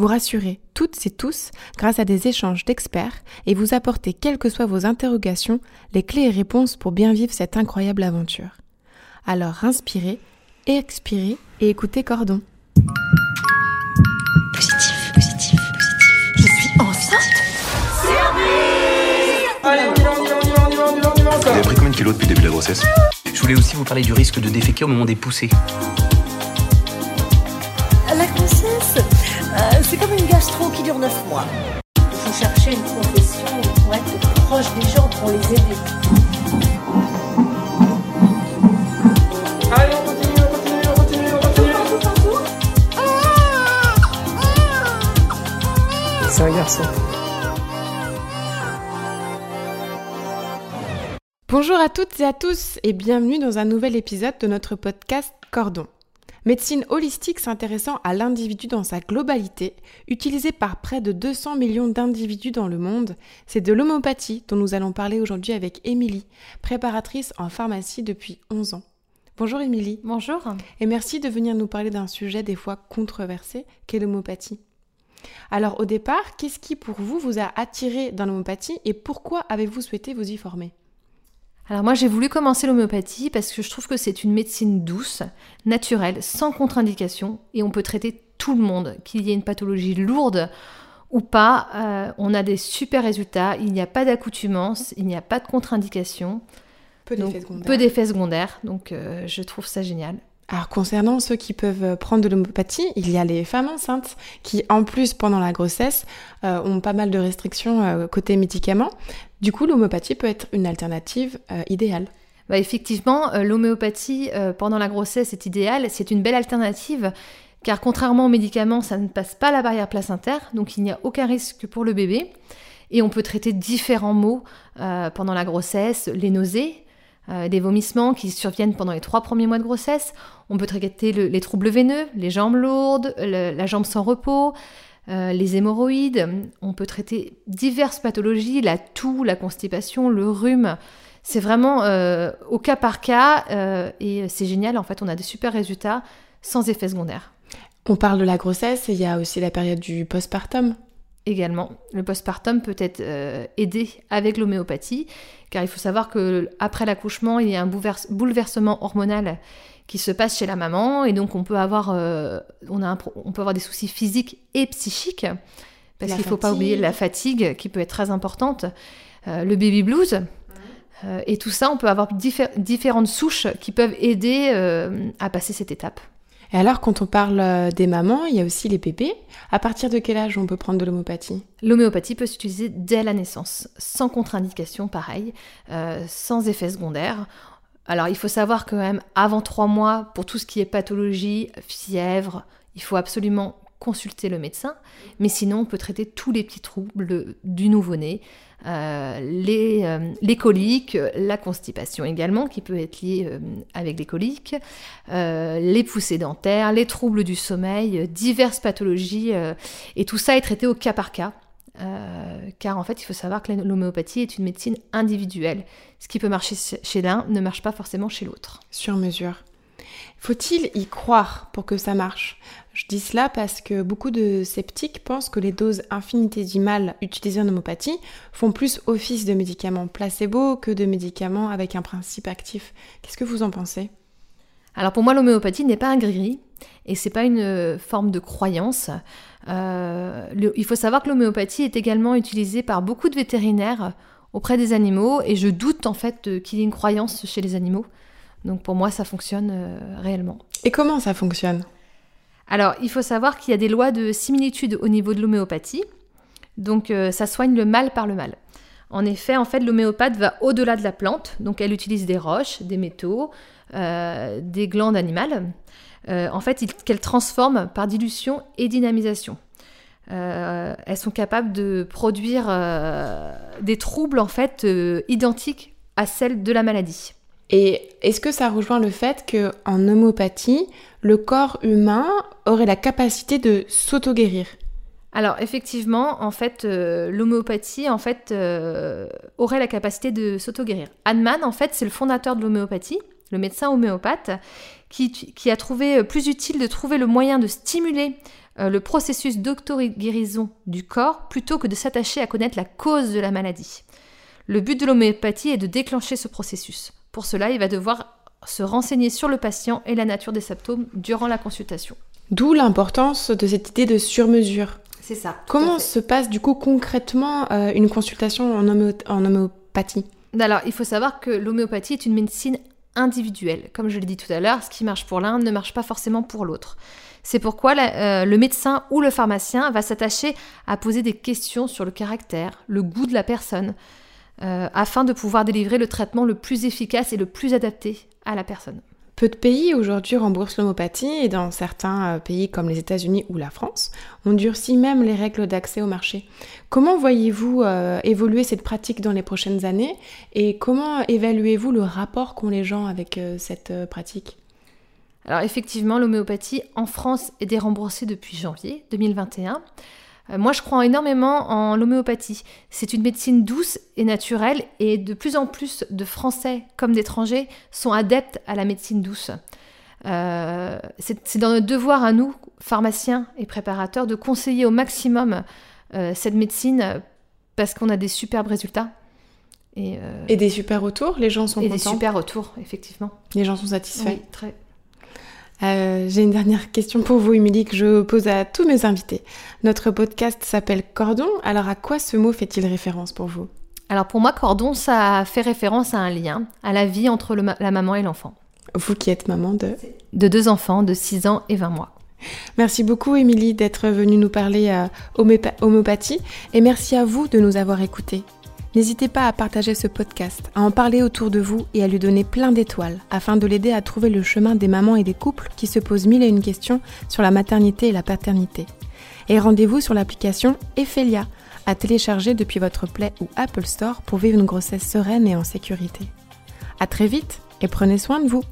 Vous rassurer toutes et tous grâce à des échanges d'experts et vous apporter, quelles que soient vos interrogations, les clés et réponses pour bien vivre cette incroyable aventure. Alors inspirez, expirez et écoutez Cordon. Positif, positif, positif. Je suis enceinte Allez, on y va, on y va, on y va, on y va, on y va, on y va Vous encore. avez pris combien de kilos depuis le début de la grossesse? Je voulais aussi vous parler du risque de déféquer au moment des poussées. Euh, c'est comme une gastro qui dure 9 mois. Il faut chercher une profession pour être proche des gens, pour les aider. Allez, on continue, on continue, on continue, on continue. C'est un garçon. Bonjour à toutes et à tous et bienvenue dans un nouvel épisode de notre podcast Cordon. Médecine holistique s'intéressant à l'individu dans sa globalité, utilisée par près de 200 millions d'individus dans le monde, c'est de l'homéopathie dont nous allons parler aujourd'hui avec Émilie, préparatrice en pharmacie depuis 11 ans. Bonjour Émilie. Bonjour. Et merci de venir nous parler d'un sujet des fois controversé qu'est l'homéopathie. Alors au départ, qu'est-ce qui pour vous vous a attiré dans l'homéopathie et pourquoi avez-vous souhaité vous y former? Alors moi j'ai voulu commencer l'homéopathie parce que je trouve que c'est une médecine douce, naturelle, sans contre-indication et on peut traiter tout le monde, qu'il y ait une pathologie lourde ou pas, euh, on a des super résultats, il n'y a pas d'accoutumance, il n'y a pas de contre-indication, Peu donc d'effets secondaires. peu d'effets secondaires, donc euh, je trouve ça génial. Alors concernant ceux qui peuvent prendre de l'homéopathie, il y a les femmes enceintes qui en plus pendant la grossesse euh, ont pas mal de restrictions euh, côté médicaments. Du coup l'homéopathie peut être une alternative euh, idéale. Bah, effectivement, l'homéopathie pendant la grossesse est idéale, c'est une belle alternative car contrairement aux médicaments, ça ne passe pas la barrière placentaire, donc il n'y a aucun risque pour le bébé. Et on peut traiter différents maux pendant la grossesse, les nausées, euh, des vomissements qui surviennent pendant les trois premiers mois de grossesse. On peut traiter le- les troubles veineux, les jambes lourdes, la jambe sans repos, euh, les hémorroïdes. On peut traiter diverses pathologies, la toux, la constipation, le rhume. C'est vraiment euh, au cas par cas et c'est génial. En fait, on a des super résultats sans effets secondaires. On parle de la grossesse et il y a aussi la période du postpartum. Également, le postpartum peut être euh, aidé avec l'homéopathie, car il faut savoir que après l'accouchement, il y a un bouleversement hormonal qui se passe chez la maman, et donc on peut avoir, euh, on a un on peut avoir des soucis physiques et psychiques, parce qu'il ne faut pas oublier la fatigue qui peut être très importante, euh, le baby blues. et tout ça, on peut avoir diffé- différentes souches qui peuvent aider à passer cette étape. Et alors quand on parle euh, des mamans, il y a aussi les bébés. À partir de quel âge on peut prendre de l'homéopathie? L'homéopathie peut s'utiliser dès la naissance, sans contre-indication, pareil, euh, sans effet secondaire. Alors, il faut savoir que même, avant trois mois, pour tout ce qui est pathologie, fièvre, il faut absolument consulter le médecin. Mais sinon, on peut traiter tous les petits troubles du nouveau-né, euh, les, euh, les coliques, la constipation également, qui peut être liée euh, avec les coliques, les poussées dentaires, les troubles du sommeil, diverses pathologies. et tout ça est traité au cas par cas. car en fait, il faut savoir que l'homéopathie est une médecine individuelle. Ce qui peut marcher chez l'un ne marche pas forcément chez l'autre. Sur mesure. Faut-il y croire pour que ça marche? Je dis cela parce que beaucoup de sceptiques pensent que les doses infinitésimales utilisées en homéopathie font plus office de médicaments placebo que de médicaments avec un principe actif. Qu'est-ce que vous en pensez? Alors pour moi, l'homéopathie n'est pas un gris-gris et c'est pas une forme de croyance. Euh, il faut savoir que l'homéopathie est également utilisée par beaucoup de vétérinaires auprès des animaux et je doute en fait qu'il y ait une croyance chez les animaux. Donc pour moi, ça fonctionne euh, réellement. Et comment ça fonctionne? Alors, il faut savoir qu'il y a des lois de similitude au niveau de l'homéopathie. Donc, euh, ça soigne le mal par le mal. En effet, en fait, l'homéopathe va au-delà de la plante. Donc, elle utilise des roches, des métaux, euh, des glandes animales. En fait, qu'elle transforme par dilution et dynamisation. Euh, elles sont capables de produire euh, des troubles en fait euh, identiques à celle de la maladie. Et est-ce que ça rejoint le fait que en homéopathie, le corps humain aurait la capacité de s'auto-guérir? Alors effectivement, en fait, euh, l'homéopathie euh, aurait la capacité de s'auto-guérir. Hahnemann, en fait, c'est le fondateur de l'homéopathie, le médecin homéopathe, qui, a trouvé plus utile de trouver le moyen de stimuler euh, le processus d'auto-guérison du corps plutôt que de s'attacher à connaître la cause de la maladie. Le but de l'homéopathie est de déclencher ce processus. Pour cela, il va devoir se renseigner sur le patient et la nature des symptômes durant la consultation. D'où l'importance de cette idée de sur-mesure. C'est ça. Comment se passe du coup concrètement euh, une consultation en, homé- en homéopathie? Alors, il faut savoir que l'homéopathie est une médecine individuelle. Comme je l'ai dit tout à l'heure, ce qui marche pour l'un ne marche pas forcément pour l'autre. C'est pourquoi la- euh, le médecin ou le pharmacien va s'attacher à poser des questions sur le caractère, le goût de la personne, euh, afin de pouvoir délivrer le traitement le plus efficace et le plus adapté à la personne. Peu de pays aujourd'hui remboursent l'homéopathie et dans certains euh, pays comme les États-Unis ou la France, on durcit même les règles d'accès au marché. Comment voyez-vous euh, évoluer cette pratique dans les prochaines années et comment évaluez-vous le rapport qu'ont les gens avec euh, cette pratique? Alors effectivement, l'homéopathie en France est déremboursée depuis janvier 2021. Euh, Moi, je crois énormément en l'homéopathie. C'est une médecine douce et naturelle et de plus en plus de Français comme d'étrangers sont adeptes à la médecine douce. Euh, c'est dans notre devoir à nous, pharmaciens et préparateurs, de conseiller au maximum euh, cette médecine parce qu'on a des superbes résultats et, euh, Et des super retours, les gens sont et des contents, super retours, effectivement. les gens sont satisfaits. Oui, très. Euh, J'ai une dernière question pour vous, Émilie, que je pose à tous mes invités. Notre podcast s'appelle Cordon, alors à quoi ce mot fait-il référence pour vous? Alors pour moi, cordon, ça fait référence à un lien, à la vie entre le ma- la maman et l'enfant. Vous qui êtes maman de... De deux enfants de 6 ans et 20 mois. Merci beaucoup, Émilie, d'être venue nous parler euh, homépa- homéopathie et merci à vous de nous avoir écoutés. N'hésitez pas à partager ce podcast, à en parler autour de vous et à lui donner plein d'étoiles afin de l'aider à trouver le chemin des mamans et des couples qui se posent mille et une questions sur la maternité et la paternité. Et rendez-vous sur l'application Ephelia à télécharger depuis votre Play ou Apple Store pour vivre une grossesse sereine et en sécurité. À très vite et prenez soin de vous.